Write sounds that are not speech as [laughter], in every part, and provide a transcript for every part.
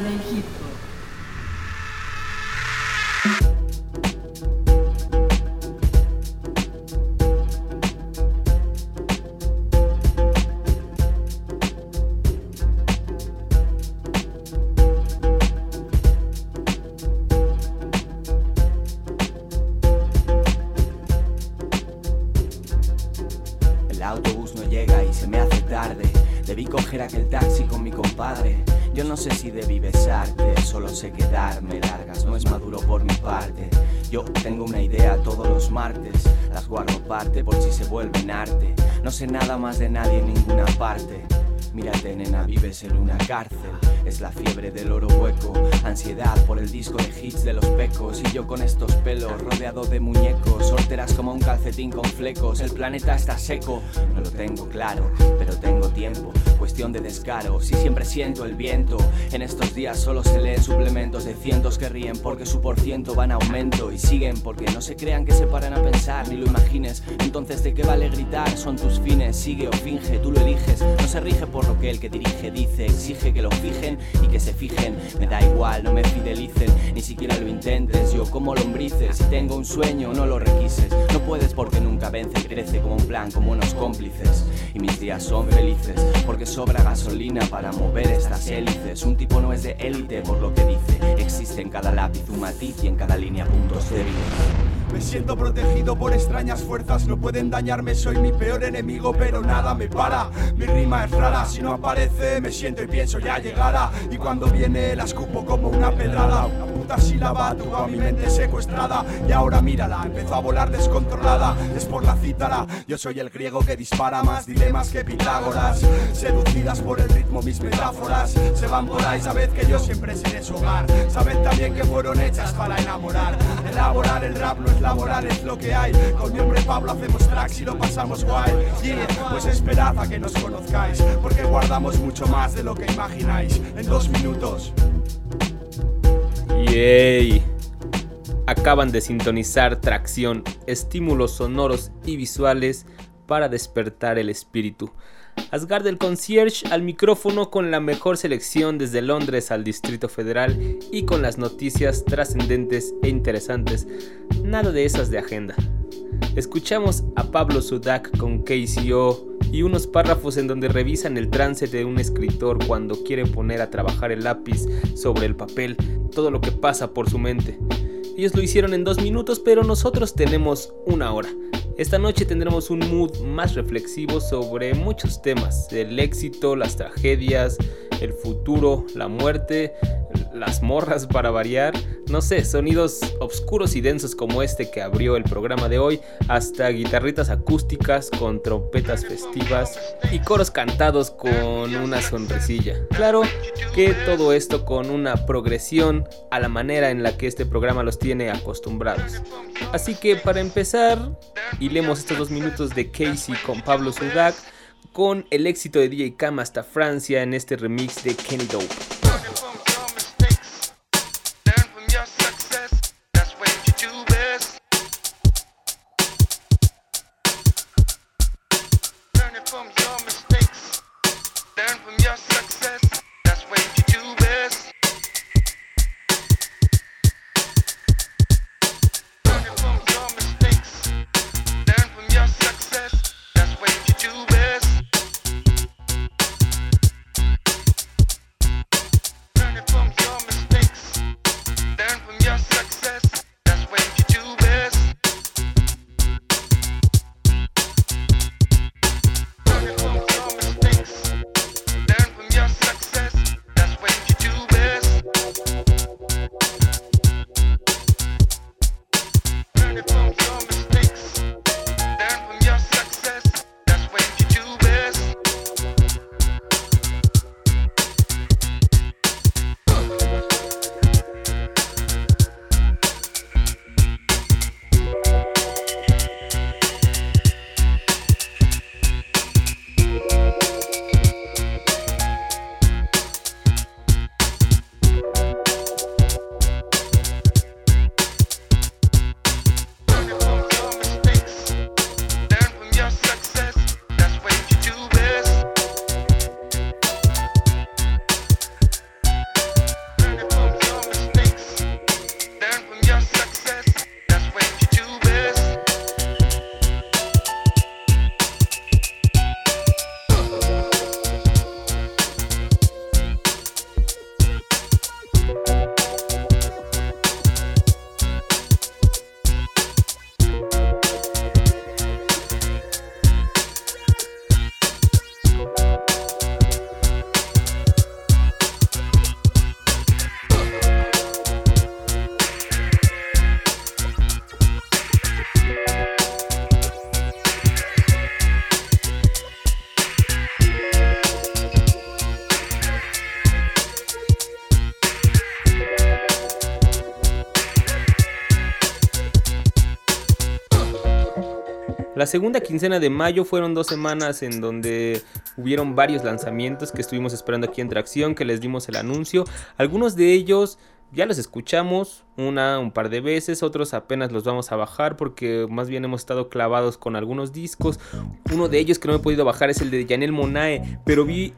pesado del La fiebre del oro hueco, ansiedad por el disco de hits de los pecos. Y yo con estos pelos rodeado de muñecos, solteras como un calcetín con flecos. El planeta está seco, no lo tengo claro, pero tengo tiempo. Cuestión de descaro, si siempre siento el viento. En estos días solo se leen suplementos de cientos que ríen porque su por ciento va en aumento. Y siguen porque no se crean que se paran a pensar, ni lo imagines. Entonces, ¿de qué vale gritar? Son tus fines, sigue o finge, tú lo eliges. No se rige por lo que el que dirige dice, exige que lo fijen y que se fijen. Me da igual, no me fidelicen, ni siquiera lo intentes. Yo como lombrices, si tengo un sueño, no lo requises. No puedes porque nunca vence, crece como un plan, como unos cómplices. Y mis días son felices porque sobra gasolina para mover estas hélices. Un tipo no es de élite por lo que dice. Existe en cada lápiz un matiz y en cada línea puntos débiles. Me siento protegido por extrañas fuerzas, no pueden dañarme, soy mi peor enemigo, pero nada me para. Mi rima es rara, si no aparece, me siento y pienso ya llegará. Y cuando viene, la escupo como una pedrada. Una puta sílaba tuvo a mi mente secuestrada. Y ahora mírala, empezó a volar descontrolada. Es por la cítara, yo soy el griego que dispara más dilemas que Pitágoras. Seducidas por el ritmo, mis metáforas se van por ahí. Sabed que yo siempre seré su hogar. Sabed también que fueron hechas para enamorar. Elaborar el rap no es laboral es lo que hay. Con mi hombre Pablo hacemos tracks y lo pasamos guay. pues esperad a que nos conozcáis, porque guardamos mucho más de lo que imagináis. En dos minutos. Yay. Acaban de sintonizar tracción, estímulos sonoros y visuales para despertar el espíritu. Asgard el concierge al micrófono con la mejor selección desde Londres al Distrito Federal y con las noticias trascendentes e interesantes. Nada de esas de agenda. Escuchamos a Pablo Sudak con KCO y unos párrafos en donde revisan el trance de un escritor cuando quiere poner a trabajar el lápiz sobre el papel, todo lo que pasa por su mente. Ellos lo hicieron en dos minutos, pero nosotros tenemos una hora. Esta noche tendremos un mood más reflexivo sobre muchos temas, el éxito, las tragedias, el futuro, la muerte, las morras para variar, no sé, sonidos oscuros y densos como este que abrió el programa de hoy, hasta guitarritas acústicas con trompetas festivas y coros cantados con una sonrisilla. Claro que todo esto con una progresión a la manera en la que este programa los tiene acostumbrados. Así que para empezar, y leemos estos dos minutos de Casey con Pablo Sudak con el éxito de DJ Cam hasta Francia en este remix de Kenny Dope. Segunda quincena de mayo fueron dos semanas en donde hubieron varios lanzamientos que estuvimos esperando aquí en Tracción, que les dimos el anuncio. Algunos de ellos ya los escuchamos una, un par de veces, otros apenas los vamos a bajar porque más bien hemos estado clavados con algunos discos. Uno de ellos que no he podido bajar es el de Janelle Monae, pero vi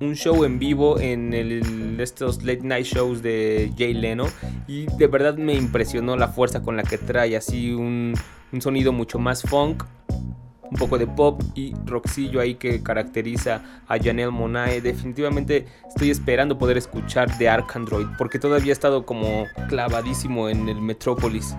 un show en vivo en el, estos late night shows de Jay Leno y de verdad me impresionó la fuerza con la que trae así un, un sonido mucho más funk un poco de pop y rockcillo ahí que caracteriza a Janelle Monae. Definitivamente estoy esperando poder escuchar The Ark Android porque todavía he estado como clavadísimo en el Metropolis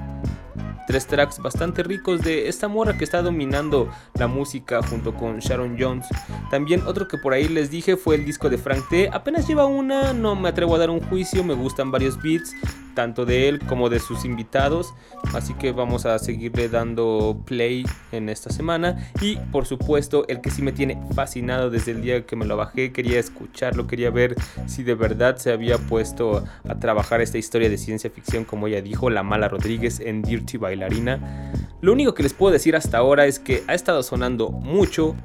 tres tracks bastante ricos de esta morra que está dominando la música junto con Sharon Jones. También otro que por ahí les dije fue el disco de Frank T. Apenas lleva una, no me atrevo a dar un juicio, me gustan varios beats, tanto de él como de sus invitados. Así que vamos a seguirle dando play en esta semana. Y por supuesto, el que sí me tiene fascinado desde el día que me lo bajé, quería escucharlo, quería ver si de verdad se había puesto a trabajar esta historia de ciencia ficción, como ella dijo, La Mala Rodríguez en Dirty Bailarina. Lo único que les puedo decir hasta ahora es que ha estado sonando mucho,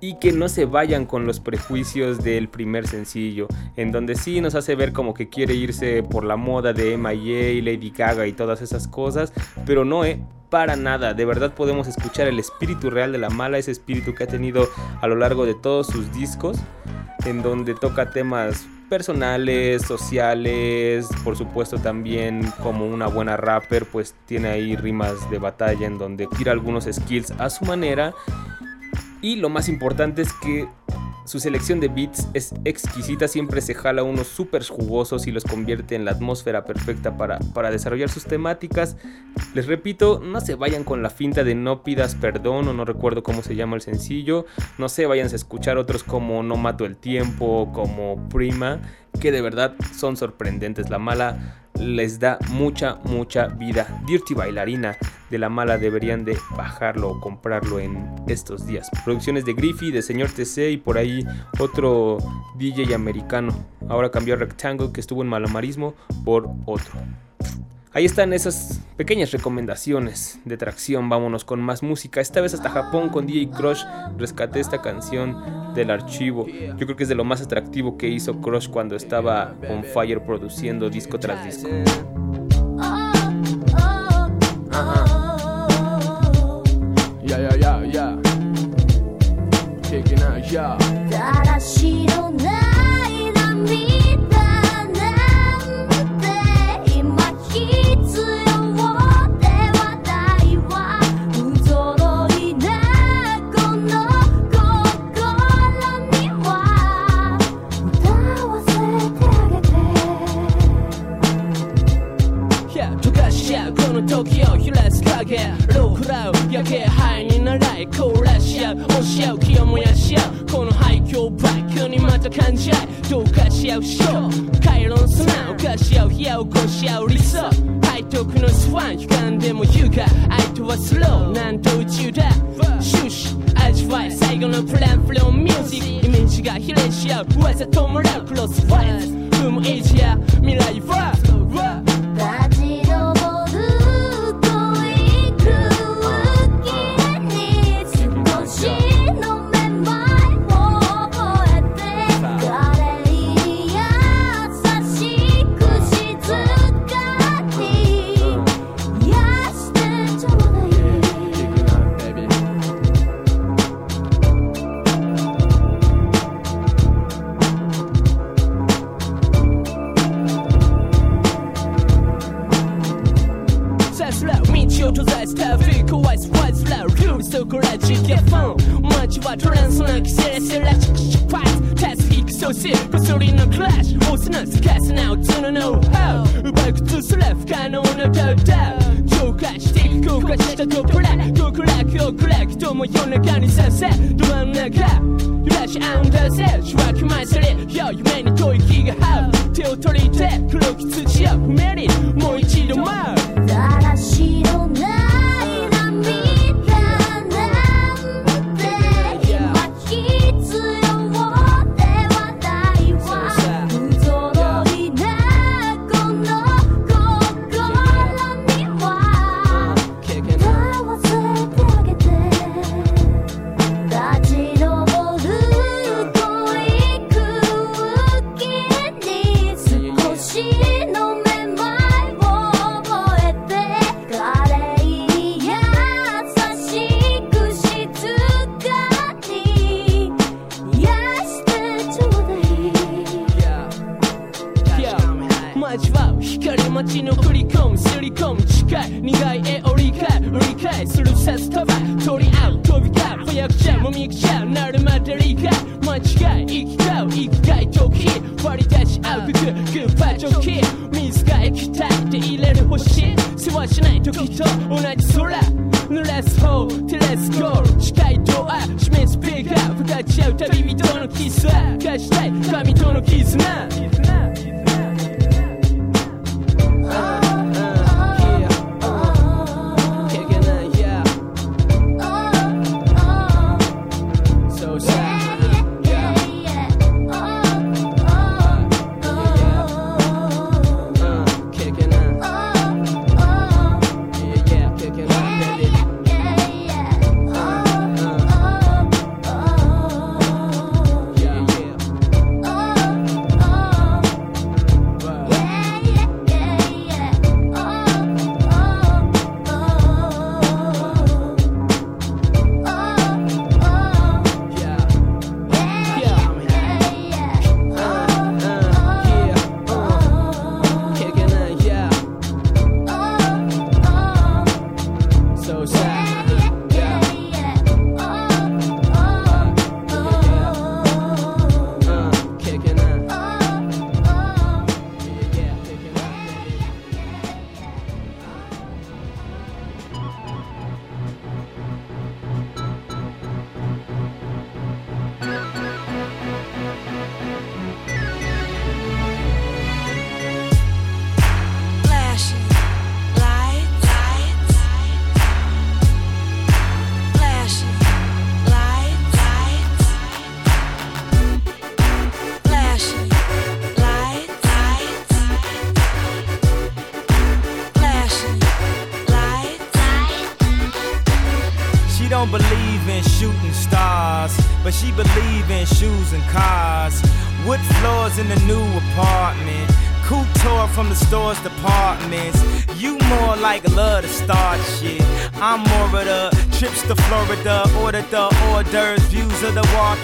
y que no se vayan con los prejuicios del primer sencillo, en donde sí nos hace ver como que quiere irse por la moda de MIA, Lady Gaga y todas esas cosas, pero no, eh, para nada, de verdad podemos escuchar el espíritu real de la mala, ese espíritu que ha tenido a lo largo de todos sus discos, en donde toca temas personales, sociales, por supuesto también como una buena rapper, pues tiene ahí rimas de batalla en donde tira algunos skills a su manera. Y lo más importante es que su selección de beats es exquisita, siempre se jala unos súper jugosos y los convierte en la atmósfera perfecta para, para, desarrollar sus temáticas. Les repito, no se vayan con la finta de no pidas perdón o no recuerdo cómo se llama el sencillo. No sé, vayan a escuchar otros como No mato el tiempo, como Prima, que de verdad son sorprendentes. La mala les da mucha, mucha vida. Dirty Bailarina de la mala deberían de bajarlo o comprarlo en estos días. Producciones de Griffy, de Señor TC y por ahí otro DJ americano. Ahora cambió Rectangle que estuvo en Malamarismo por otro. Ahí están esas pequeñas recomendaciones de tracción. Vámonos con más música. Esta vez hasta Japón con DJ Crush. Rescaté esta canción del archivo. Yo creo que es de lo más atractivo que hizo Crush cuando estaba on fire produciendo disco tras disco. slow.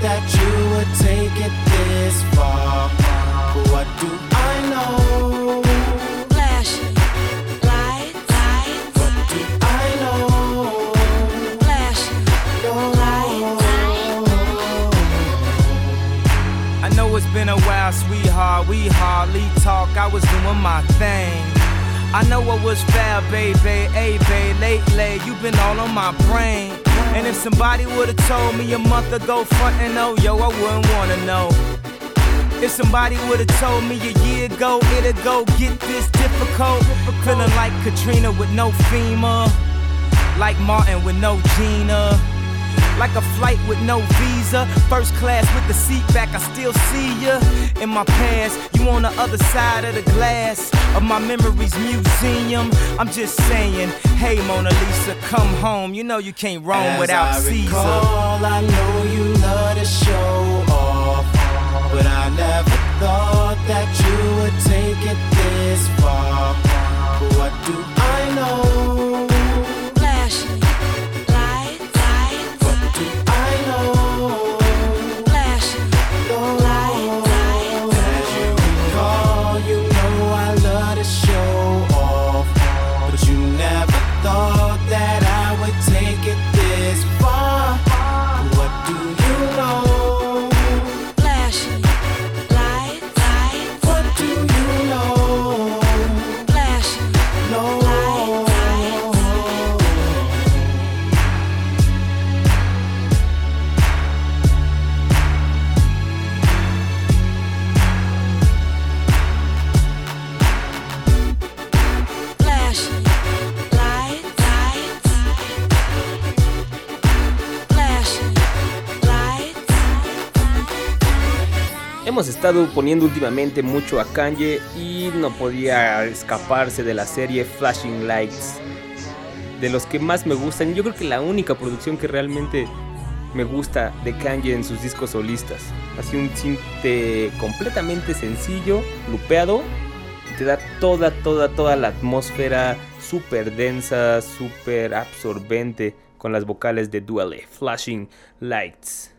that you would take it this far. But what do I know? Flashing light, light. What do I know? Flashing light, light. I know it's been a while, sweetheart. We hardly talk. I was doing my thing. I know what was fair, baby. Hey, babe, lately you've been all on my brain. And if somebody would've told me a month ago, front and oh, yo, I wouldn't wanna know. If somebody would've told me a year ago, it'd go get this difficult. Feeling like Katrina with no FEMA, like Martin with no Gina. Like a flight with no visa, first class with the seat back, I still see ya. In my past, you on the other side of the glass of my memories museum. I'm just saying, hey Mona Lisa, come home. You know you can't roam As without I Caesar. recall, I know you love to show off, but I never thought that you would take it this far. But what do hemos estado poniendo últimamente mucho a Kanye y no podía escaparse de la serie Flashing Lights. De los que más me gustan, yo creo que la única producción que realmente me gusta de Kanye en sus discos solistas. Así un cinte completamente sencillo, lupeado, te da toda, toda, toda la atmósfera súper densa, súper absorbente con las vocales de Duale, Flashing Lights.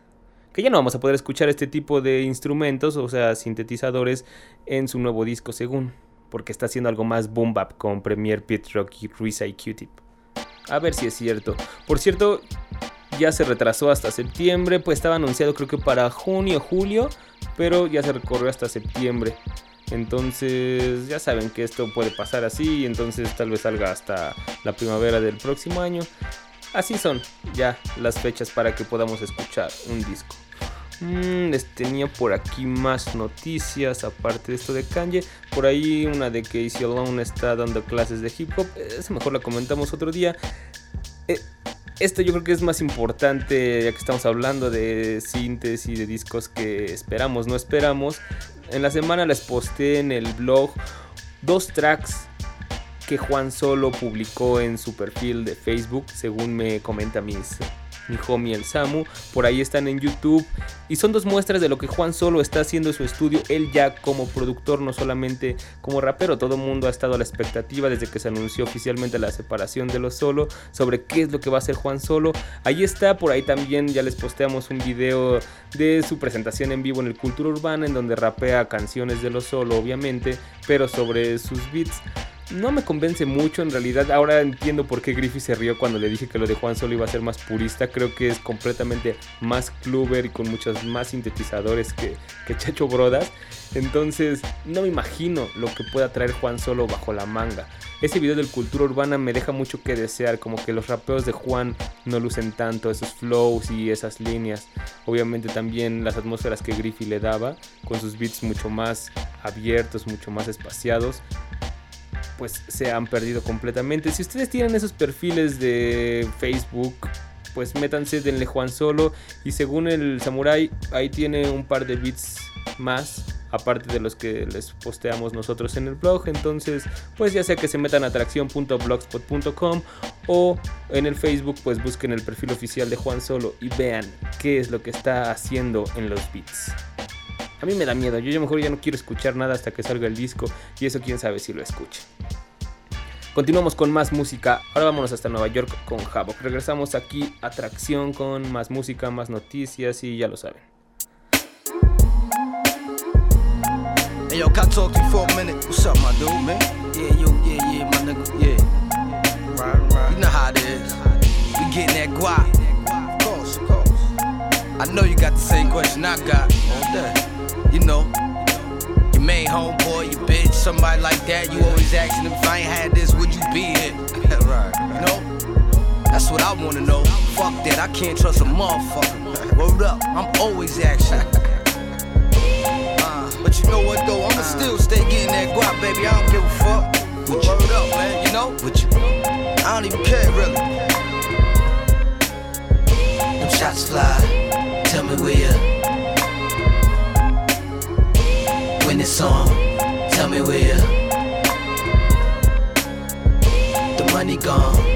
Que ya no vamos a poder escuchar este tipo de instrumentos, o sea, sintetizadores, en su nuevo disco según, porque está haciendo algo más boom bap con Premier Pit Rock y Risa y Q-Tip. A ver si es cierto. Por cierto, ya se retrasó hasta septiembre, pues estaba anunciado creo que para junio, julio, pero ya se recorrió hasta septiembre. Entonces ya saben que esto puede pasar así, entonces tal vez salga hasta la primavera del próximo año. Así son ya las fechas para que podamos escuchar un disco. Mm, les tenía por aquí más noticias aparte de esto de Kanye. Por ahí una de que Easy Alone está dando clases de hip hop. Esa mejor la comentamos otro día. Eh, esto yo creo que es más importante ya que estamos hablando de síntesis de discos que esperamos, no esperamos. En la semana les posté en el blog dos tracks que Juan Solo publicó en su perfil de Facebook, según me comenta mis, mi homie el Samu. Por ahí están en YouTube. Y son dos muestras de lo que Juan Solo está haciendo en su estudio. Él ya como productor, no solamente como rapero. Todo el mundo ha estado a la expectativa desde que se anunció oficialmente la separación de los Solo. Sobre qué es lo que va a hacer Juan Solo. Ahí está, por ahí también ya les posteamos un video de su presentación en vivo en el Cultura Urbana. En donde rapea canciones de los Solo, obviamente. Pero sobre sus beats no me convence mucho en realidad. Ahora entiendo por qué Griffith se rió cuando le dije que lo de Juan Solo iba a ser más purista. Creo que es completamente más cluber y con muchos más sintetizadores que, que Chacho Brodas. Entonces no me imagino lo que pueda traer Juan Solo bajo la manga. Ese video del Cultura Urbana me deja mucho que desear, como que los rapeos de Juan no lucen tanto, esos flows y esas líneas. Obviamente también las atmósferas que Griffith le daba, con sus beats mucho más abiertos, mucho más espaciados pues se han perdido completamente. Si ustedes tienen esos perfiles de Facebook, pues métanse, denle Juan Solo. Y según el Samurai, ahí tiene un par de beats más. Aparte de los que les posteamos nosotros en el blog. Entonces, pues ya sea que se metan a atracción.blogspot.com o en el Facebook, pues busquen el perfil oficial de Juan Solo y vean qué es lo que está haciendo en los beats. A mí me da miedo, yo, yo mejor ya no quiero escuchar nada hasta que salga el disco y eso quién sabe si lo escuche. Continuamos con más música. Ahora vámonos hasta Nueva York con Havoc. Regresamos aquí a Tracción con más música, más noticias y ya lo saben. Hey yo, can I talk to you for a minute? What's up, my dude, man? Yeah, yo, yeah, yeah, my nigga, yeah. Right, right. You know how it is. We getting that guap. Of course, of course. I know you got the same question I got all day. You know, your main homeboy, your bitch, somebody like that. You always asking if I ain't had this, would you be here? [laughs] right. You know, that's what I wanna know. Fuck that, I can't trust a motherfucker. Word up, I'm always asking. [laughs] Uh, but you know what though, I'ma still stay getting that guap, baby. I don't give a fuck. You. Word up, man, you know? You. I don't even care really. Them shots fly, tell me where you On, tell me where The money gone,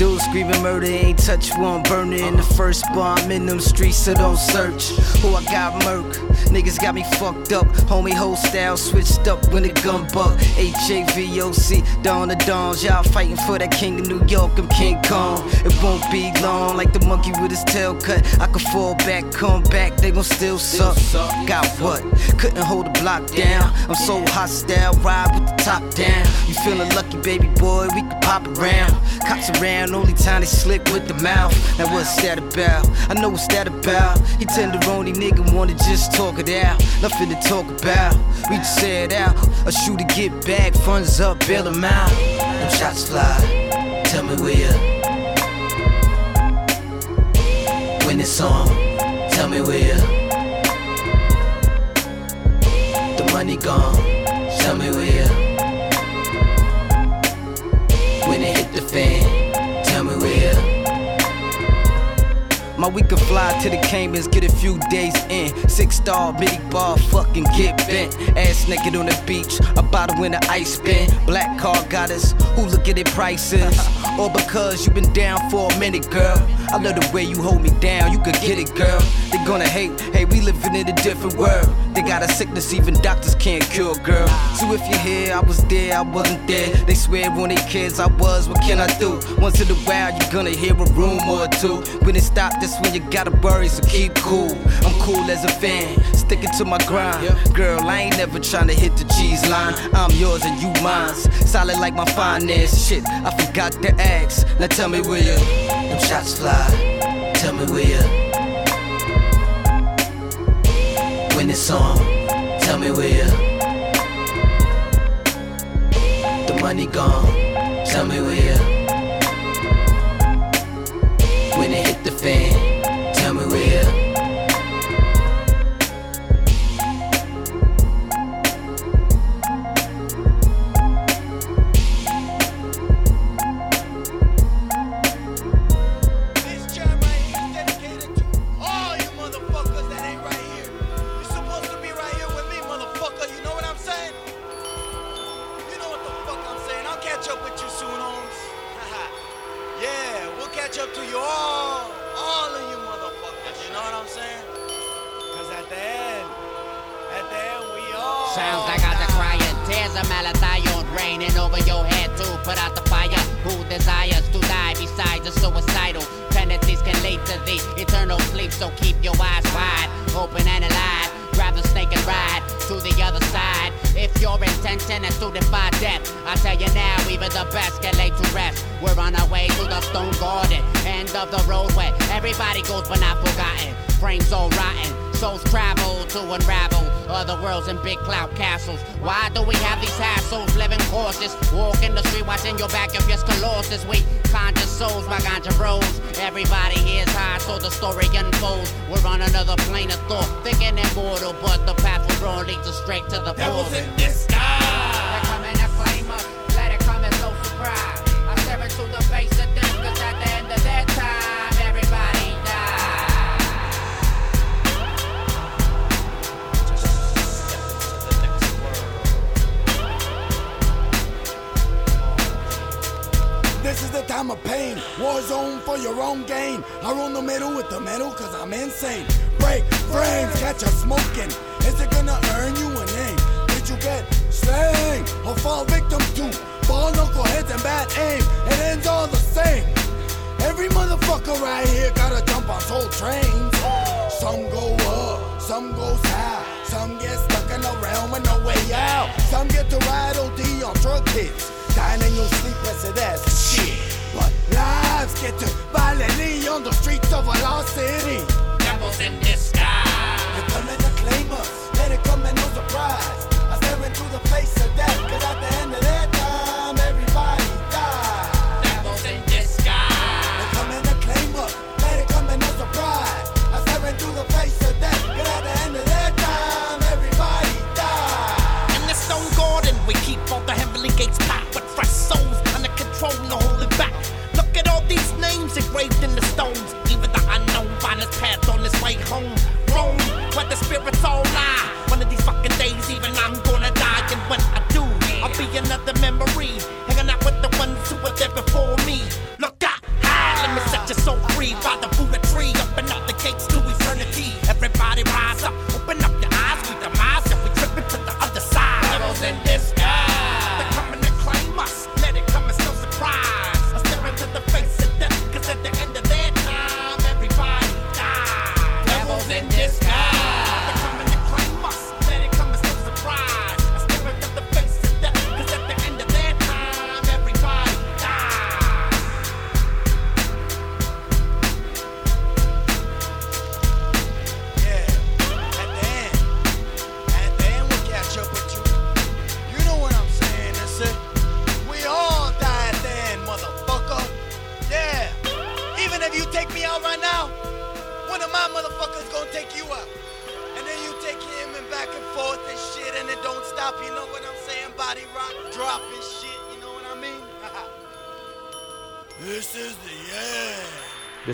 Dudes screaming murder, ain't touch one burner in the first bomb in them streets, so don't search. Who I got murk? Niggas got me fucked up. Homie, whole style switched up when the gun buck. HAVOC, Dawn the Dawns. Y'all fighting for that king of New York, I'm King Kong. It won't be long, like the monkey with his tail cut. I could fall back, come back, they gon' still suck. Got what? Couldn't hold the block down. I'm so hostile, ride with the top down. You feeling lucky, baby boy? We can pop around. Cops around, only time they slick with the mouth. Now what's that about? I know what's that about. He tenderoni nigga wanna just talk it out. Nothing to talk about. We just say it out. A shooter get back, funds up, bail him out. Them shots fly, tell me where you When it's on, tell me where money gone, tell me where. When it hit the we could fly to the Caymans, get a few days in. Six star, big bar, fucking get bent. Ass naked on the beach, a bottle in the ice bin. Black car got us, who look at it prices? [laughs] Or because you been down for a minute, girl. I love the way you hold me down, you could get it, girl. They gonna hate, hey, we living in a different world. They got a sickness even doctors can't cure, girl. So if you're here, I was there, I wasn't there. They swear on their kids, I was, what can I do? Once in a while, you're gonna hear a rumor or two. When it stop, that's when you gotta worry, so keep cool. I'm cool as a fan, sticking to my grind. Girl, I ain't never trying to hit the cheese line. I'm yours and you mine. Solid like my finance. Shit, I forgot to ask. Now tell me where you. Them shots fly. Tell me where you. When it's on, tell me where you. The money gone. Tell me where you. This is the time of pain. War zone for your own gain. I run the middle with the metal cause I'm insane. Break frames, catch us smoking. Is it gonna earn you a name? Did you get slain or fall victim to ball knuckleheads and bad aim? It ends all the same. Every motherfucker right here gotta jump on soul trains. Some go up, some go south. Some get stuck in the realm with no way out. Some get to ride OD on drug hits. Dying in your sleep, as shit. But lives get to violently on the streets of a lost city. Devils in disguise. They're coming to claim us. Let it come and no surprise. I stare into the face of death, cause at the end of their another memory. Hanging out with the ones who were there before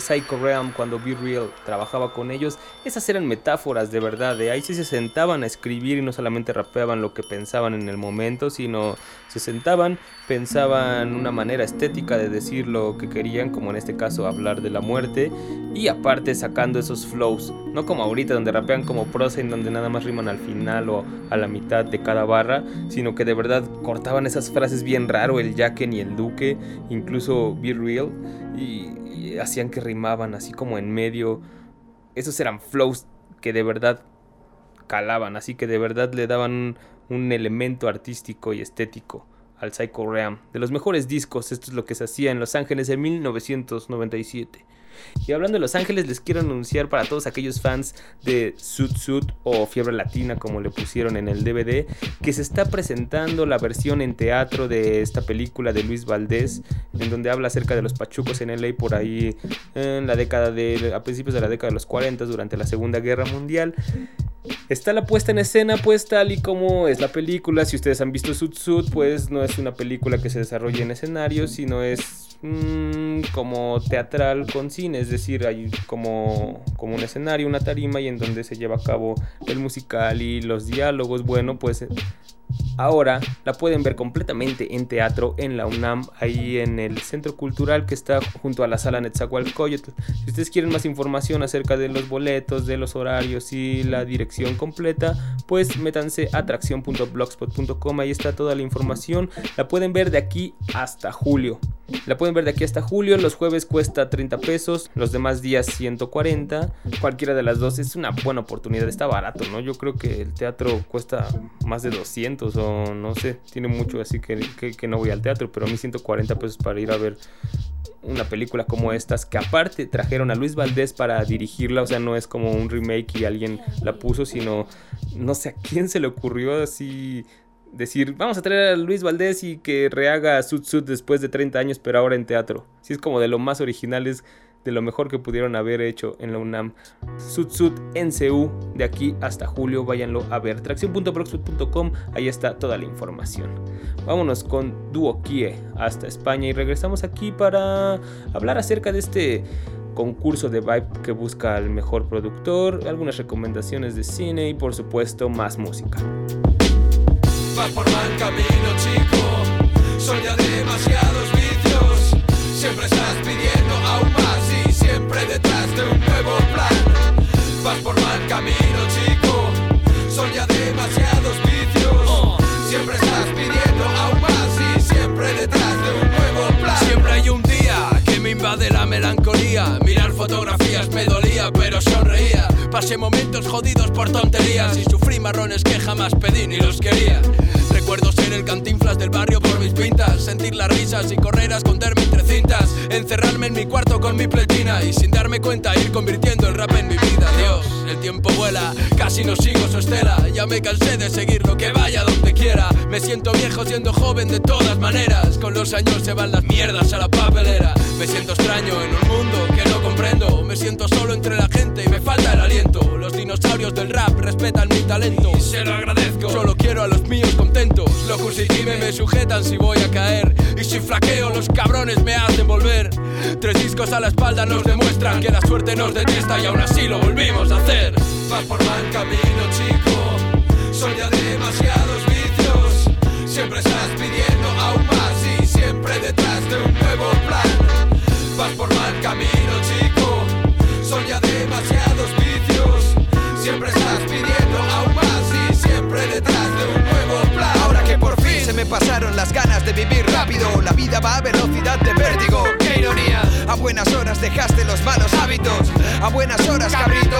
Psycho Realm cuando Be Real trabajaba con ellos, esas eran metáforas de verdad, de ahí sí se sentaban a escribir y no solamente rapeaban lo que pensaban en el momento, sino se sentaban, pensaban una manera estética de decir lo que querían, como en este caso hablar de la muerte, y aparte sacando esos flows, no como ahorita donde rapean como prosa en donde nada más riman al final o a la mitad de cada barra, sino que de verdad cortaban esas frases bien raro, el Jacken y el Duque, incluso Be Real, y hacían que rimaban así como en medio. Esos eran flows que de verdad calaban, así que de verdad le daban un, un elemento artístico y estético al Psycho Realm. De los mejores discos, esto es lo que se hacía en Los Ángeles en 1997. Y hablando de Los Ángeles, les quiero anunciar para todos aquellos fans de Sud Sud o Fiebre Latina, como le pusieron en el DVD, que se está presentando la versión en teatro de esta película de Luis Valdés, en donde habla acerca de los pachucos en LA por ahí en la década de, a principios de la década de los 40, durante la Segunda Guerra Mundial. Está la puesta en escena, pues tal y como es la película. Si ustedes han visto Sud Sud, pues no es una película que se desarrolle en escenario, sino es mmm, como teatral con cine. Es decir, hay como, como un escenario, una tarima y en donde se lleva a cabo el musical y los diálogos. Bueno, pues Ahora la pueden ver completamente en teatro en la UNAM, ahí en el centro cultural que está junto a la sala Netzahualcoyotl. Si ustedes quieren más información acerca de los boletos, de los horarios y la dirección completa, pues métanse a atracción.blogspot.com, ahí está toda la información. La pueden ver de aquí hasta julio. La pueden ver de aquí hasta julio, los jueves cuesta 30 pesos, los demás días 140. Cualquiera de las dos es una buena oportunidad, está barato, ¿no? Yo creo que el teatro cuesta más de 200 o no sé, tiene mucho, así que, que, no voy al teatro, pero a mí 140 pesos para ir a ver una película como estas, que aparte trajeron a Luis Valdés para dirigirla, o sea, no es como un remake y alguien la puso, sino no sé a quién se le ocurrió así decir, vamos a traer a Luis Valdés y que rehaga Sud Sud después de 30 años, pero ahora en teatro. Si es como de lo más originales, de lo mejor que pudieron haber hecho en la UNAM. Sud Sud NCU, de aquí hasta julio, váyanlo a ver. Tracción.blogspot.com, ahí está toda la información. Vámonos con Duo Kie hasta España y regresamos aquí para hablar acerca de este concurso de Vibe que busca al mejor productor, algunas recomendaciones de cine y por supuesto más música. Vas por mal camino, chico. Son ya demasiados vicios. Siempre estás pidiendo aún más y siempre detrás de un nuevo plan. Siempre hay un día que me invade la melancolía. Mirar fotografías me dolía, pero sonreía. Pasé momentos jodidos por tonterías y sufrí marrones que jamás pedí ni los quería. Recuerdo ser el cantinflas del barrio por mis pintas, sentir las risas y correr a esconderme entre cintas, encerrarme en mi cuarto con mi pletina y sin darme cuenta ir convirtiendo el rap en mi vida. Dios, el tiempo vuela, casi no sigo su estela, ya me cansé de seguir lo que vaya donde quiera. Me siento viejo siendo joven de todas maneras, con los años se van las mierdas a la papelera. Me siento extraño en un mundo que no comprendo, me siento solo entre la gente y me falta el aliento. Los dinosaurios del rap respetan mi talento, y se lo agradezco. Solo quiero a los míos contentos. Locus y Time me sujetan si voy a caer. Y si flaqueo, los cabrones me hacen volver. Tres discos a la espalda nos demuestran que la suerte nos detesta y aún así lo volvimos a hacer. Vas por mal camino, chico. Son ya demasiados vicios. Siempre pasaron las ganas de vivir rápido, la vida va a velocidad de vértigo. A buenas horas dejaste los malos hábitos. A buenas horas, cabrito.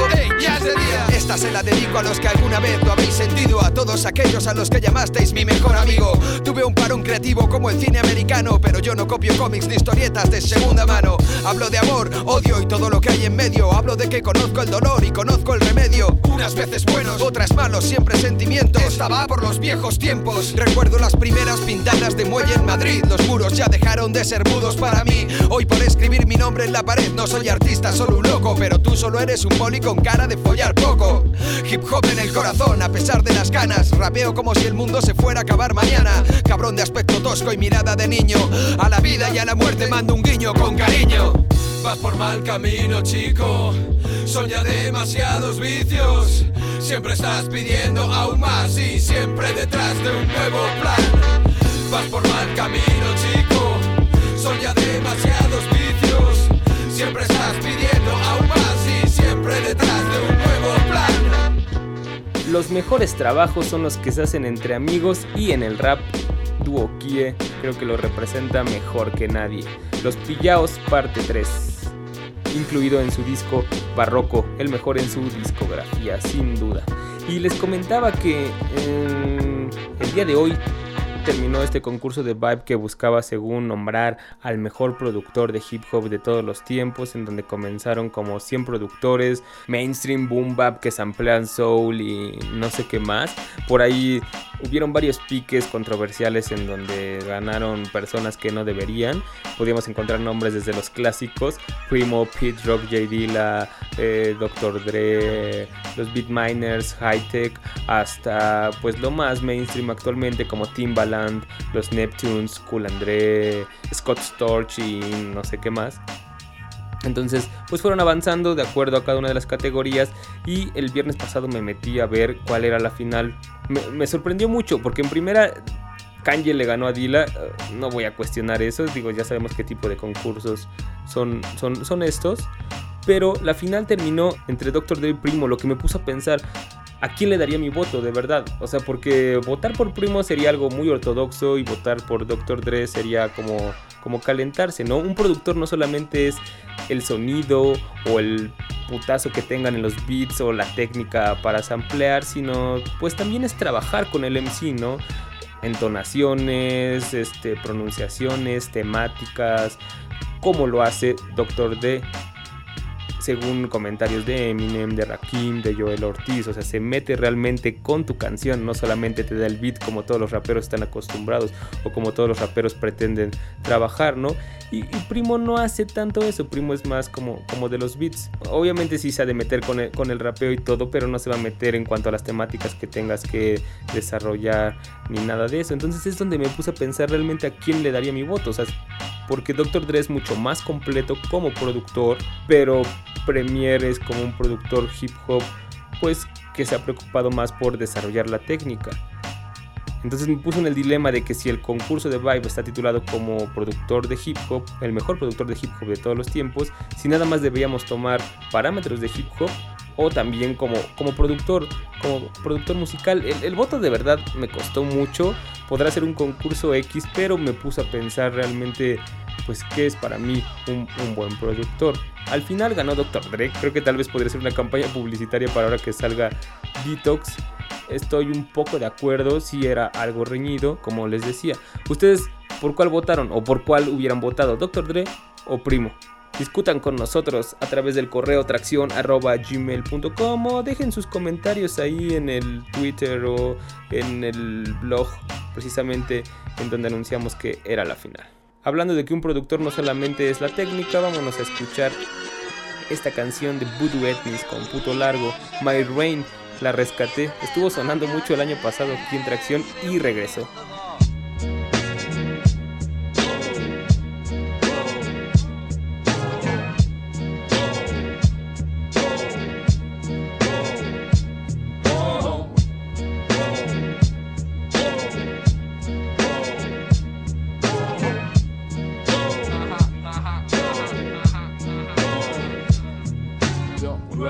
Esta se la dedico a los que alguna vez lo habéis sentido. A todos aquellos a los que llamasteis mi mejor amigo. Tuve un parón creativo como el cine americano, pero yo no copio cómics ni historietas de segunda mano. Hablo de amor, odio y todo lo que hay en medio. Hablo de que conozco el dolor y conozco el remedio. Unas veces buenos, otras malos, siempre sentimientos. Estaba por los viejos tiempos. Recuerdo las primeras pintadas de muelle en Madrid. Los muros ya dejaron de ser mudos para mí. Hoy por escribir mi nombre en la pared no soy artista, solo un loco. Pero tú solo eres un poli con cara de follar poco. Hip hop en el corazón, a pesar de las ganas. Rapeo como si el mundo se fuera a acabar mañana. Cabrón de aspecto tosco y mirada de niño. A la vida y a la muerte mando un guiño con cariño. Vas por mal camino, chico. Son ya demasiados vicios. Siempre estás pidiendo aún más y siempre detrás de un nuevo plan. Vas por mal camino, chico. Son ya demasiados Los mejores trabajos son los que se hacen entre amigos y en el rap. Duo Kie creo que lo representa mejor que nadie. Los Pillaos parte 3. Incluido en su disco Barroco, el mejor en su discografía, sin duda. Y les comentaba que eh, el día de hoy terminó este concurso de Vibe que buscaba según nombrar al mejor productor de hip hop de todos los tiempos, en donde comenzaron como 100 productores, mainstream boom bap que samplean soul y no sé qué más. Por ahí hubieron varios piques controversiales en donde ganaron personas que no deberían. Podíamos encontrar nombres desde los clásicos, Primo, Pete Rock, J Dilla, eh, Dr. Dre, los Beatminers, High Tech, hasta pues lo más mainstream actualmente como Timbaland, los Neptunes, Cool André, Scott Storch y no sé qué más. Entonces, pues fueron avanzando de acuerdo a cada una de las categorías y el viernes pasado me metí a ver cuál era la final. Me, sorprendió mucho porque en primera Kanye le ganó a Dilla, eh, no voy a cuestionar eso, digo, ya sabemos qué tipo de concursos son, son, son estos. Pero la final terminó entre Dr. Dre y Primo, lo que me puso a pensar, ¿a quién le daría mi voto de verdad? O sea, porque votar por Primo sería algo muy ortodoxo y votar por Dr. Dre sería como, como calentarse, ¿no? Un productor no solamente es el sonido o el putazo que tengan en los beats o la técnica para samplear, sino pues también es trabajar con el MC, ¿no? Entonaciones, este, pronunciaciones, temáticas, cómo lo hace Dr. D según comentarios de Eminem, de Rakim, de Joel Ortiz. O sea, se mete realmente con tu canción, no solamente te da el beat como todos los raperos están acostumbrados o como todos los raperos pretenden trabajar, ¿no? Y, Primo no hace tanto eso, Primo es más como, como de los beats. Obviamente sí se ha de meter con el, con el rapeo y todo, pero no se va a meter en cuanto a las temáticas que tengas que desarrollar ni nada de eso. Entonces es donde me puse a pensar realmente a quién le daría mi voto. O sea, porque Dr. Dre es mucho más completo como productor, pero Premier es como un productor hip hop, pues que se ha preocupado más por desarrollar la técnica. Entonces me puso en el dilema de que si el concurso de Vibe está titulado como productor de hip hop, el mejor productor de hip hop de todos los tiempos, si nada más deberíamos tomar parámetros de hip hop o también como, como productor, como productor musical. El, el, voto de verdad me costó mucho. Podrá ser un concurso X, pero me puse a pensar realmente, pues, qué es para mí un, buen productor. Al final ganó Dr. Dre. Creo que tal vez podría ser una campaña publicitaria para ahora que salga Detox. Estoy un poco de acuerdo si era algo reñido, como les decía. ¿Ustedes por cuál votaron o por cuál hubieran votado? ¿Dr. Dre o Primo? Discutan con nosotros a través del correo tracción.gmail.com o dejen sus comentarios ahí en el Twitter o en el blog, precisamente en donde anunciamos que era la final. Hablando de que un productor no solamente es la técnica, vámonos a escuchar esta canción de Voodoo Ethnis con puto largo, My Rain. La rescaté, estuvo sonando mucho el año pasado aquí en Tracción y regresó.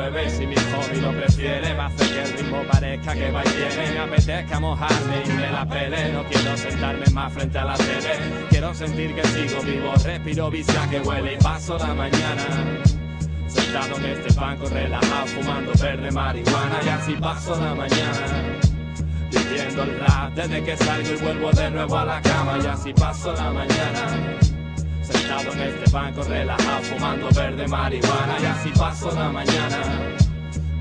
Si mi hobby lo prefiere Va a hacer que el ritmo parezca que va y viene. Me apetezca mojarme y me la pele No quiero sentarme más frente a la tele. Quiero sentir que sigo vivo Respiro visa que huele y paso la mañana. Sentado en este banco relajado Fumando verde marihuana Y así paso la mañana. Viviendo el rap desde que salgo y vuelvo de nuevo a la cama Y así paso la mañana Sentado en este banco relajado fumando verde marihuana. Y así paso la mañana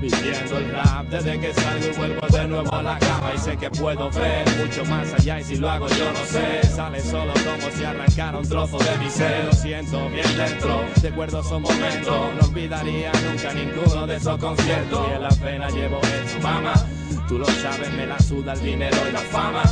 Viviendo el rap. Desde que salgo y vuelvo de nuevo a la cama. Y sé que puedo ver mucho más allá y si lo hago yo no sé. Sale solo como si arrancara un trozo de mi ser. Lo siento bien dentro, recuerdo son momentos. No olvidaría nunca ninguno de esos conciertos. Y en la pena llevo esto, mamá Tú lo sabes, me la suda el dinero y la fama.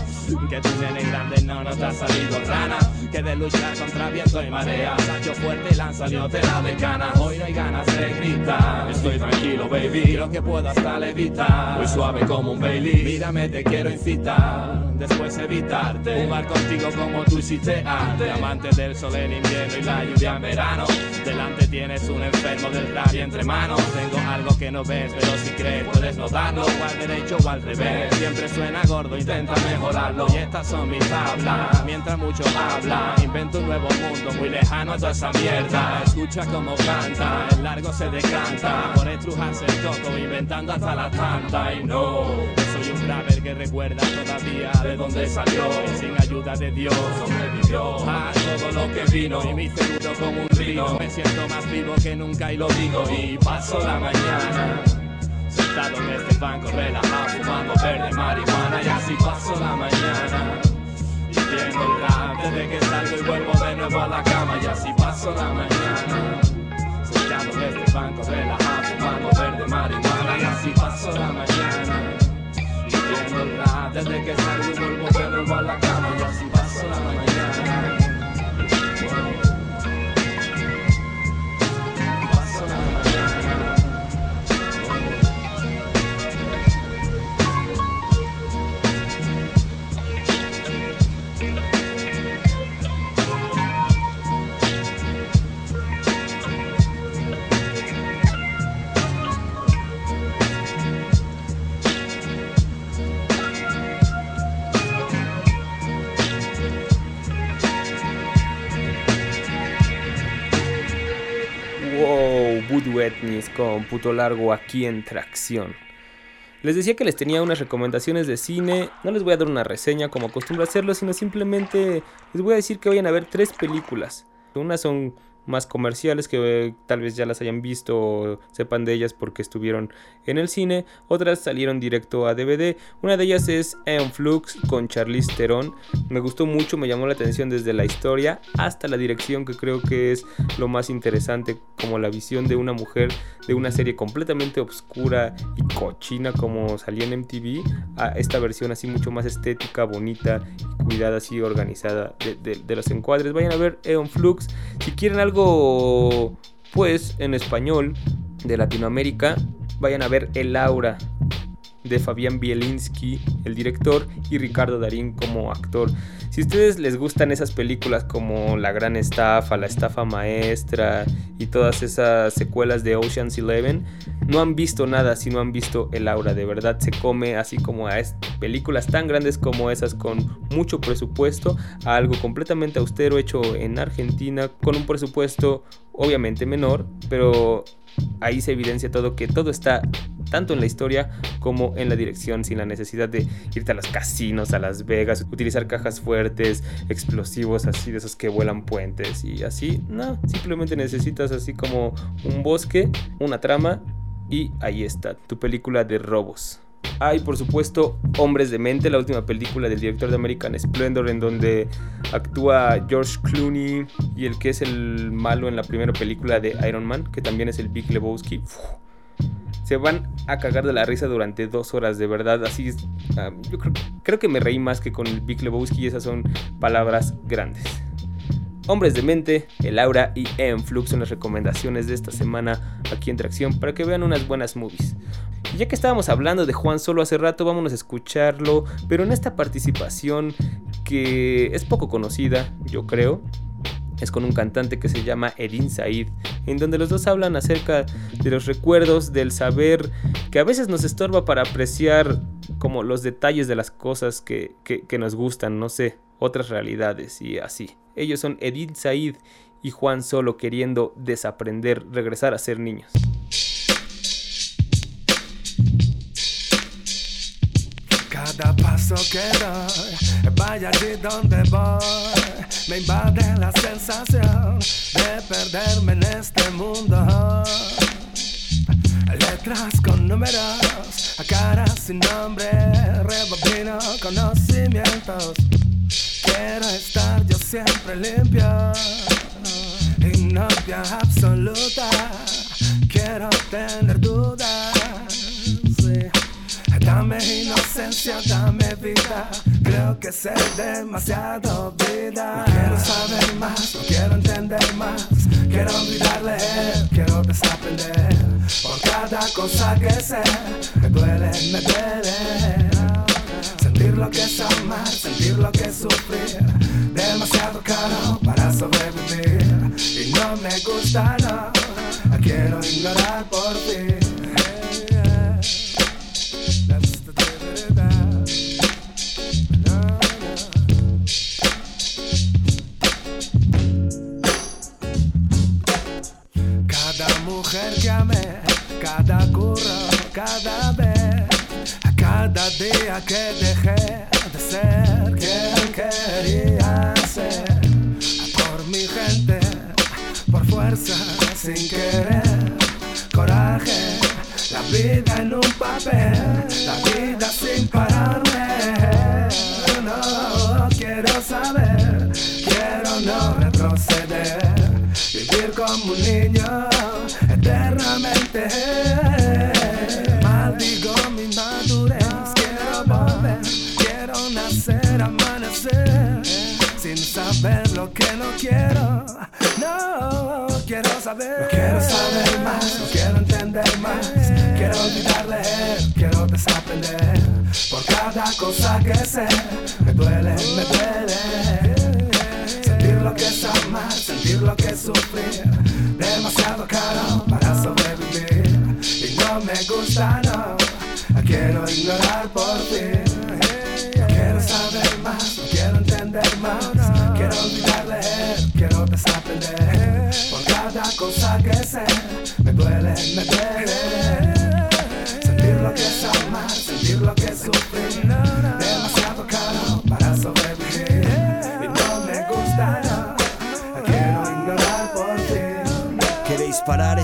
Que tu nene grande no nos ha salido rana. Que de luchar contra viento y marea. Sacho fuerte y lanza te la decana. Hoy no hay ganas de gritar. Estoy tranquilo, baby. Creo que puedo hasta levitar. Muy suave como un Bailey. Mírame, te quiero incitar. Después evitarte. Jugar contigo como tú hiciste antes. Amante del sol en invierno y la lluvia en verano. Delante tienes un enfermo del y entre manos. Tengo algo que no ves, pero si crees puedes notarlo. O derecho o al revés. Siempre suena gordo, intenta mejorarlo. Y estas son mis tablas. Mientras muchos hablan, invento un nuevo mundo muy lejano a toda esa mierda. Escucha como canta, el largo se decanta. Por estrujarse el coco, inventando hasta la tanta. Y no, soy un rapper que recuerda todavía de dónde salió. Y sin ayuda de Dios sobrevivió a todo lo que vino. Y mi cerebro como un río. Me siento más vivo que nunca y lo digo. Y paso la mañana. Sentado en este banco relajado fumando verde marihuana y así paso la mañana. Y viendo el rap desde que salgo y vuelvo de nuevo a la cama y así paso la mañana. Sentado en este banco relajado fumando verde marihuana y así paso la mañana. Y viendo el rap desde que salgo y vuelvo de nuevo a la cama y así paso la mañana Ethnis con puto largo aquí en tracción. Les decía que les tenía unas recomendaciones de cine. No les voy a dar una reseña como acostumbro hacerlo, sino simplemente les voy a decir que vayan a ver tres películas. Unas son más comerciales que eh, tal vez ya las hayan visto o sepan de ellas porque estuvieron en el cine. Otras salieron directo a DVD. Una de ellas es Eon Flux con Charlize Theron. Me gustó mucho, me llamó la atención desde la historia hasta la dirección que creo que es lo más interesante como la visión de una mujer de una serie completamente oscura y cochina como salía en MTV a esta versión así mucho más estética, bonita cuidada así organizada de, de- de los encuadres. Vayan a ver Eon Flux. Si quieren algo pues en español de Latinoamérica, vayan a ver El Aura de Fabián Bielinski, el director, y Ricardo Darín como actor. Si a ustedes les gustan esas películas como La Gran Estafa, La Estafa Maestra y todas esas secuelas de Ocean's Eleven, no han visto nada si no han visto El Aura. De verdad se come así como a películas tan grandes como esas con mucho presupuesto a algo completamente austero hecho en Argentina con un presupuesto obviamente menor, pero ahí se evidencia todo que todo está tanto en la historia como en la dirección sin la necesidad de irte a los casinos, a Las Vegas, utilizar cajas fuertes, explosivos así de esos que vuelan puentes y así, no, simplemente necesitas así como un bosque, una trama y ahí está tu película de robos. Hay, por supuesto, Hombres de Mente, la última película del director de American Splendor, en donde actúa George Clooney y el que es el malo en la primera película de Iron Man, que también es el Big Lebowski. Se van a cagar de la risa durante dos horas, de verdad. Así es. ah, yo creo, creo que me reí más que con el Big Lebowski y esas son palabras grandes. Hombres de Mente, El Aura y Enflux son las recomendaciones de esta semana aquí en Tracción para que vean unas buenas movies. Ya que estábamos hablando de Juan Solo hace rato, vámonos a escucharlo, pero en esta participación que es poco conocida, yo creo, es con un cantante que se llama Edin Said, en donde los dos hablan acerca de los recuerdos, del saber que a veces nos estorba para apreciar como los detalles de las cosas que, que- que nos gustan, no sé, otras realidades y así. Ellos son Edin Said y Juan Solo queriendo desaprender, regresar a ser niños. Cada paso que doy, vaya allí donde voy, me invade la sensación de perderme en este mundo. Letras con números, a caras sin nombre, rebobino conocimientos. Quiero estar yo siempre limpio, inopia absoluta. Quiero tener dudas. Dame inocencia, dame vida. Creo que sé demasiado vida. No quiero saber más, no quiero entender más. Quiero olvidarle, quiero desaprender. Por cada cosa que sé, me duele, me duele. Sentir lo que es amar, sentir lo que es sufrir. Demasiado caro para sobrevivir. Y no me gusta, no. Quiero ignorar por ti. Mujer que cada curro, cada vez, cada día que dejé de ser quien quería ser. Por mi gente, por fuerza, sin querer, coraje, la vida en un papel, la vida sin pararme. No quiero saber, quiero no retroceder, vivir como un niño eternamente. Maldigo mi madurez, quiero volver, quiero nacer, amanecer, sin saber lo que no quiero. No quiero saber, no quiero saber más, no quiero entender más, quiero olvidarle, quiero desaprender. Por cada cosa que sé, me duele, me duele. Sentir lo que es amar, sentir lo que es sufrir. Demasiado caro para sobrevivir. Y no me gusta, no. Quiero ignorar por ti. Quiero saber más, quiero entender más. Quiero olvidarle, quiero desaprender. Por cada cosa que sé, me duele, me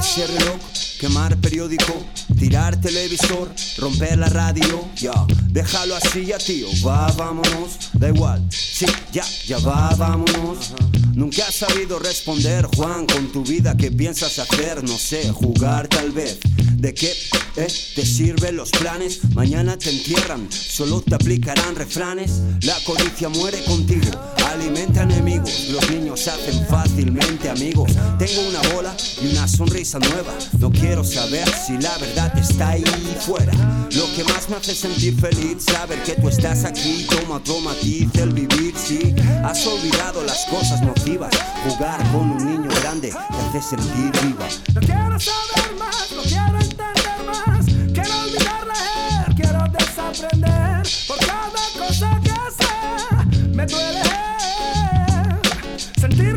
ese reloj? Quemar periódico, tirar televisor, romper la radio, ya, déjalo así ya tío, va, vámonos, da igual, sí, ya, ya va, vámonos. Nunca has sabido responder, Juan, con tu vida, ¿qué piensas hacer? No sé, jugar tal vez. ¿De qué eh, te sirven los planes? Mañana te entierran, solo te aplicarán refranes. La codicia muere contigo, alimenta enemigos. Los niños se hacen fácilmente amigos. Tengo una bola y una sonrisa nueva. No quiero saber si la verdad está ahí fuera. Lo que más me hace sentir feliz, saber que tú estás aquí. Toma, toma, matiz el vivir, sí. Has olvidado las cosas nocivas. Jugar con un niño grande te hace sentir viva. No quiero saber más, no quiero entender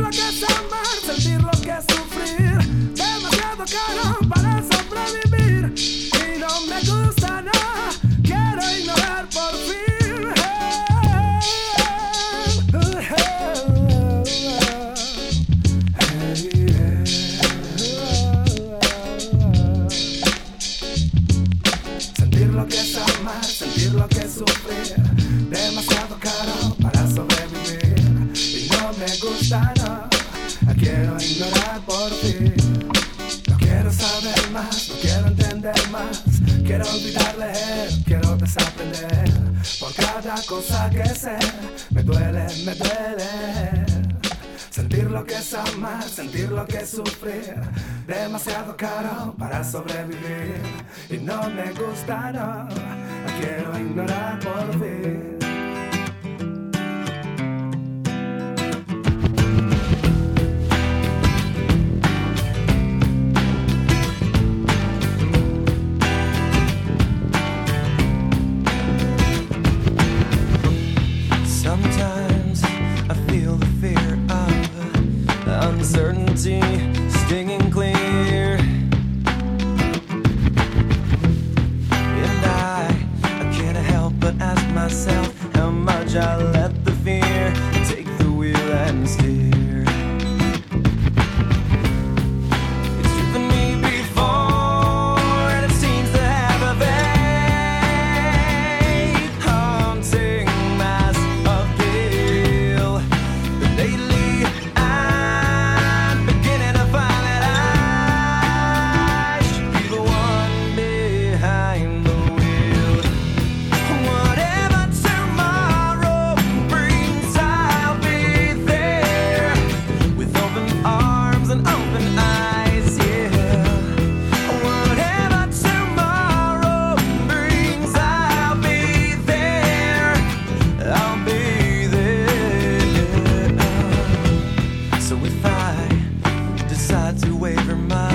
lo que es amar, sentir lo que es sufrir. Demasiado caro para sobrevivir. Y no me gusta, no. Quiero ignorar por fin. Sentir lo que es amar, sentir lo que es sufrir. Me duele, me duele. Sentir lo que es amar, sentir lo que es sufrir. Demasiado caro para sobrevivir. Y no me gusta, no. Quiero ignorar por ti. melody to waver my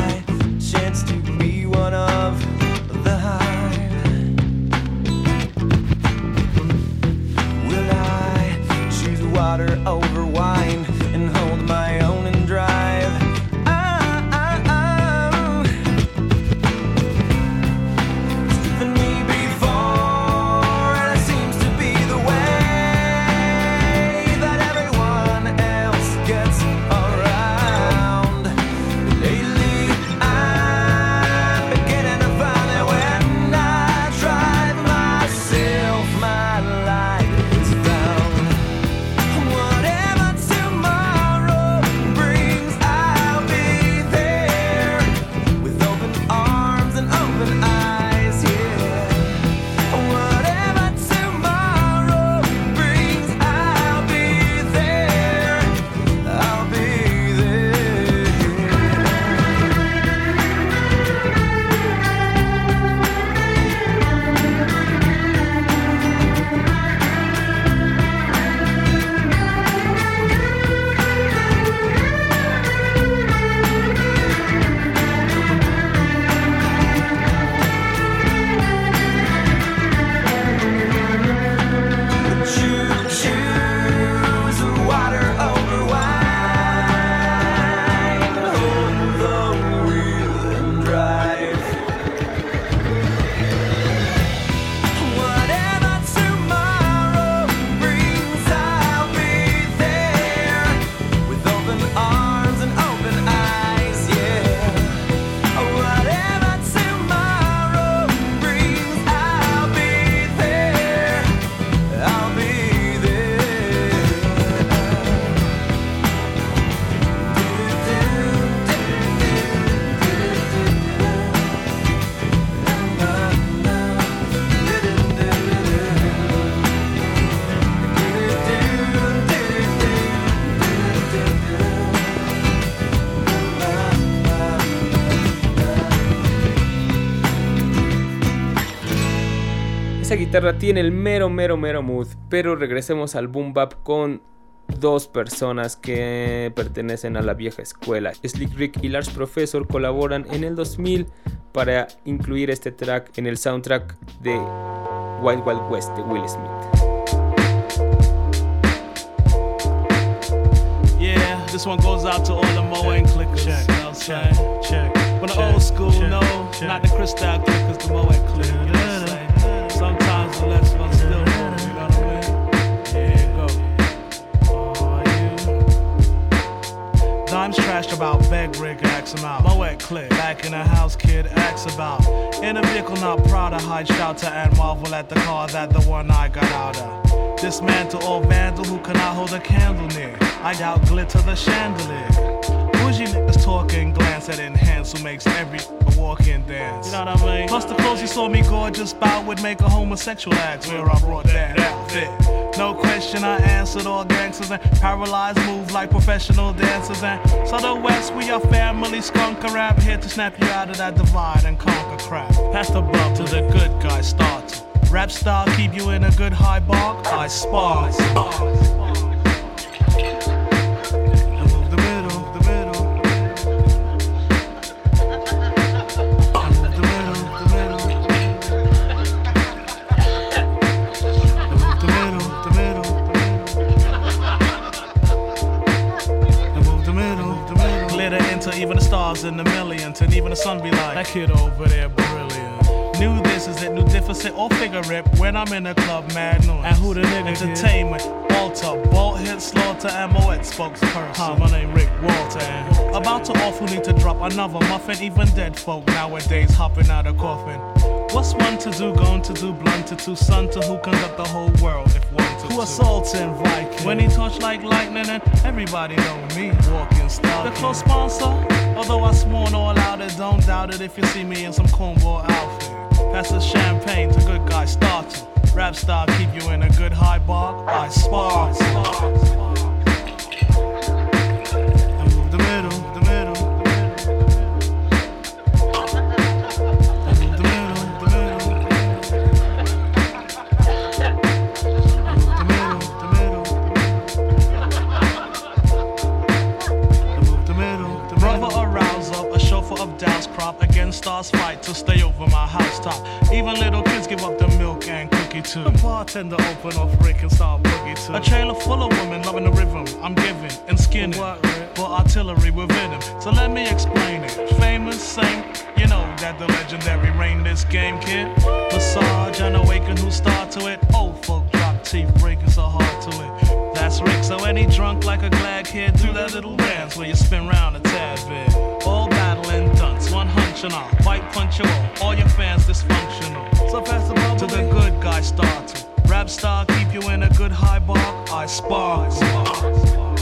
guitarra tiene el mero, mero, mero mood. Pero regresemos al boom bap con dos personas que pertenecen a la vieja escuela. Slick Rick y Lars Professor colaboran en el 2000 para incluir este track en el soundtrack de Wild Wild West de Will Smith. Yeah, this one goes out to all the Moet clickers. Check, check, check. But the old school, no, not the Crystal clickers, the Moet clickers. You Dimes trashed about beg rig, ax him out. Moet click, back in the house, kid, ax about. In a vehicle, not proud of hide, shout to and marvel at the car that the one I got out of. Dismantle all vandal who cannot hold a candle near. I doubt glitter the chandelier. Bougie niggas talking, glance at enhance who makes every walk-in dance. You know what I mean? Plus the clothes you saw me gorgeous bout would make a homosexual act where I brought that outfit. No question, I answered all gangsters and paralyzed move like professional dancers. And so the West, we are family skunk rap here to snap you out of that divide and conquer crap. Pass the bump to the good guy start. Rap style keep you in a good high bark. I spar. That kid over there brilliant. New this is it, new deficit or figure rip when I'm in a club, mad noise. And who the nigga Entertainment, Walter, Bolt hit slaughter, and Moet spokesperson. Hi, my name Rick Walter. About to need to drop another muffin, even dead folk nowadays hopping out of coffin. What's one to do, going to do, blunt to two, son to who conduct the whole world if one to Who assaults and Viking? When he touch like lightning and everybody know me, walking style. The close sponsor, although I sworn all out it, don't doubt it if you see me in some cornball outfit. Pass the champagne to good guy starting. Rap style keep you in a good high bar. I spar. And to stay over my housetop. Even little kids give up the milk and cookie too. The bartender open off Rick and start boogie too. A trailer full of women loving the rhythm I'm giving and skinning. But artillery within him. So let me explain it. Famous saint, you know that the legendary reign this game, kid. Massage and awaken who start to it. Oh, Old folk drop teeth breaking so hard to it. That's Rick, so any drunk like a glad kid do that little dance where you spin round a tad bit. And dunce, one hunch all, punch you all, all your fans dysfunctional. So pass the ball to the good guy start to. Rap star keep you in a good high bar. I spar. Y bueno,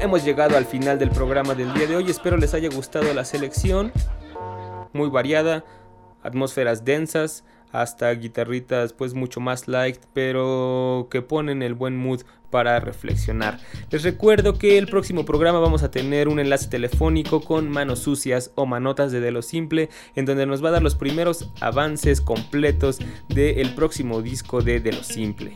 hemos llegado al final del programa del día de hoy. Espero les haya gustado la selección. Muy variada, atmósferas densas, hasta guitarritas pues mucho más light, pero que ponen el buen mood para reflexionar. Les recuerdo que el próximo programa vamos a tener un enlace telefónico con manos sucias o manotas de De lo Simple, en donde nos va a dar los primeros avances completos del próximo disco de De lo Simple.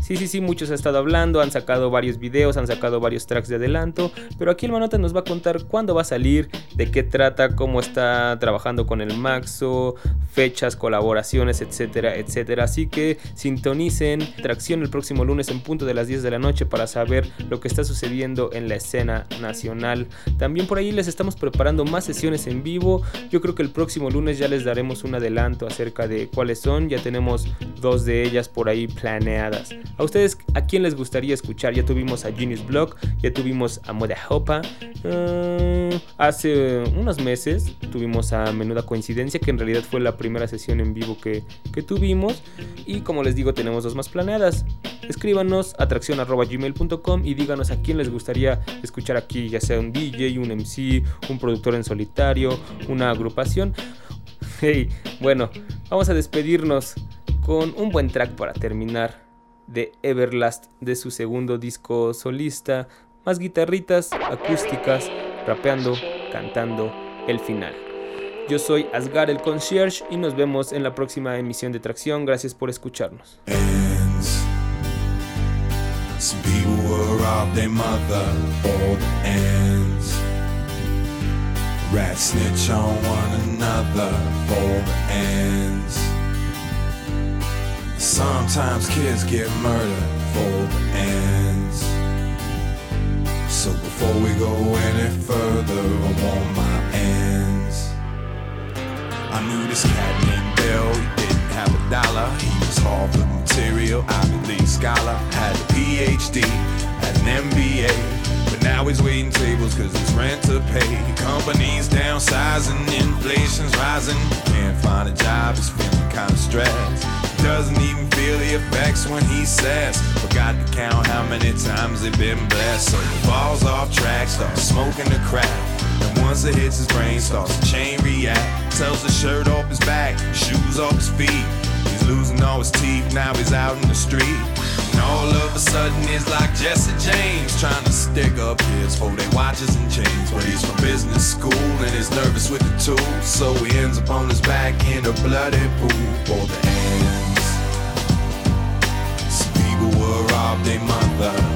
Sí, sí, sí, muchos han estado hablando, han sacado varios videos, han sacado varios tracks de adelanto, pero aquí el Manota nos va a contar cuándo va a salir de qué trata, cómo está trabajando con el Maxo, fechas, colaboraciones, etcétera, etcétera. Así que sintonicen Tracción el próximo lunes en punto de las 10 de la noche para saber lo que está sucediendo en la escena nacional. También por ahí les estamos preparando más sesiones en vivo. Yo creo que el próximo lunes ya les daremos un adelanto acerca de cuáles son. Ya tenemos dos de ellas por ahí planeadas. A ustedes, ¿a quién les gustaría escuchar? Ya tuvimos a Genius Block, ya tuvimos a Moda Hopa. Uh, hace unos meses tuvimos a Menuda Coincidencia, que en realidad fue la primera sesión en vivo que, que tuvimos. Y como les digo, tenemos dos más planeadas. Escríbanos a tracción.gmail.com y díganos a quién les gustaría escuchar aquí, ya sea un DJ, un MC, un productor en solitario, una agrupación. Bueno, vamos a despedirnos con un buen track para terminar de Everlast de su segundo disco solista, más guitarritas acústicas, rapeando, cantando el final. Yo soy Asgar el Concierge y nos vemos en la próxima emisión de Tracción. Gracias por escucharnos. Sometimes kids get murdered for the ends. So before we go any further, I want my ends. I knew this cat named Bill, have a dollar. He was Harvard material, Ivy League scholar, had a PhD, had an MBA. But now he's waiting tables cause it's rent to pay. Companies downsizing, inflation's rising. Can't find a job, he's feeling kinda stressed. Doesn't even feel the effects when he says, Forgot to count how many times they've been blessed. So he falls off track, starts smoking the crack. And once it hits his brain, starts to chain react. Tells the shirt off his back, shoes off his feet. He's losing all his teeth, now he's out in the street. And all of a sudden it's like Jesse James trying to stick up his for they watches and chains. But he's from business school and he's nervous with the tools. So he ends up on his back in a bloody pool for the ends. Some people were robbed their mother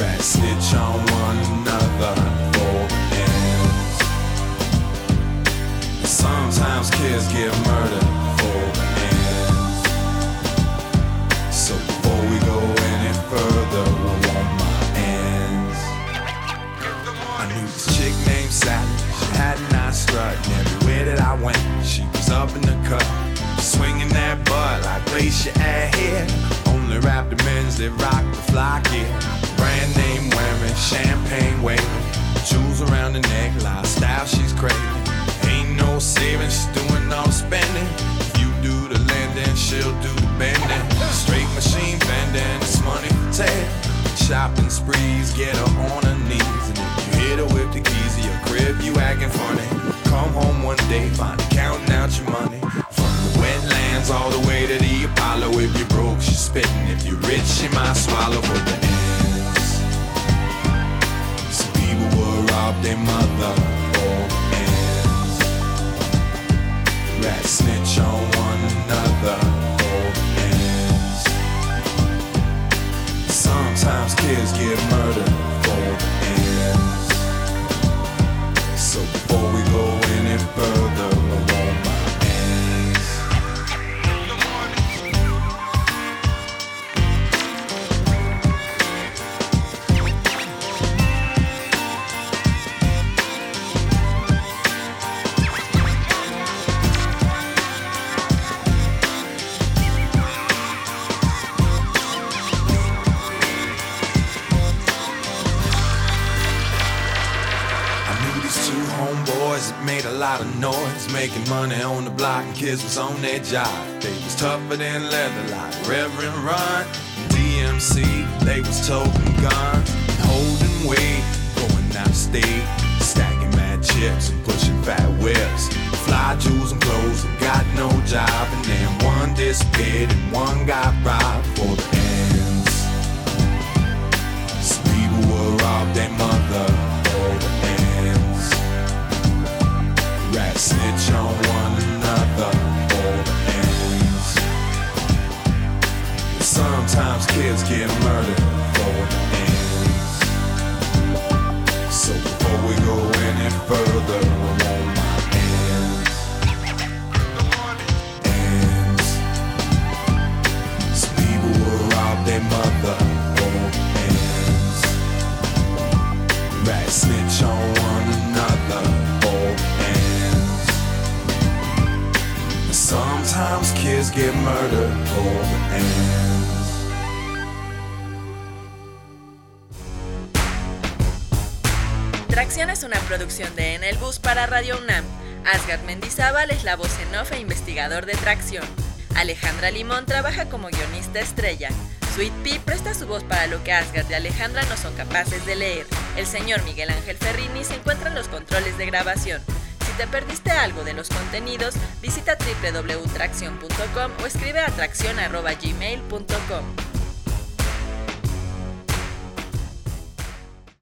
Rats snitch on one another for ends. Sometimes kids get murdered for ends. So before we go any further, I want my ends. I knew this chick named Sally. She had a nice strut, and everywhere that I went, she was up in the cut. Swinging that butt like glacier here. Only rap the men's that rock the fly gear. Brand name wearing, champagne waving. Jewels around the neck, lifestyle she's craving. Ain't no saving, she's doing all spending. If you do the lending, she'll do the bending. Straight machine bending, it's money for tail. Shopping sprees, get her on her knees. And if you hit her with the keys of your crib, you acting funny. Come home one day, find counting out your money. From the wetlands all the way to the Apollo. If you're broke, she's spitting. If you're rich, she might swallow for the ends. Rob their mother the ends. Rats snitch on one another the ends. Sometimes kids get murdered for ends. So before we go any further, noise, making money on the block, and kids was on their job. They was tougher than leather, like Reverend Run. DMC, they was toting guns, holding weight, going out of state, stacking mad chips and pushing fat whips. Fly jewels and clothes and got no job, and then one disappeared and one got robbed for the ends. Some people were robbed their mother Snitch on one another, old ends. Sometimes kids get murdered for ends. So before we go any further, I on my hands, ends. Some people will rob their mother, ends. Right, snitch on one Tracción es una producción de En el Bus para Radio UNAM. Asgard Mendizábal es la voz en off e investigador de Tracción. Alejandra Limón trabaja como guionista estrella. Sweet Pea presta su voz para lo que Asgard y Alejandra no son capaces de leer. El señor Miguel Ángel Ferrini se encuentra en los controles de grabación. Te perdiste algo de los contenidos, visita www.tracción.com o escribe a tracción.gmail.com.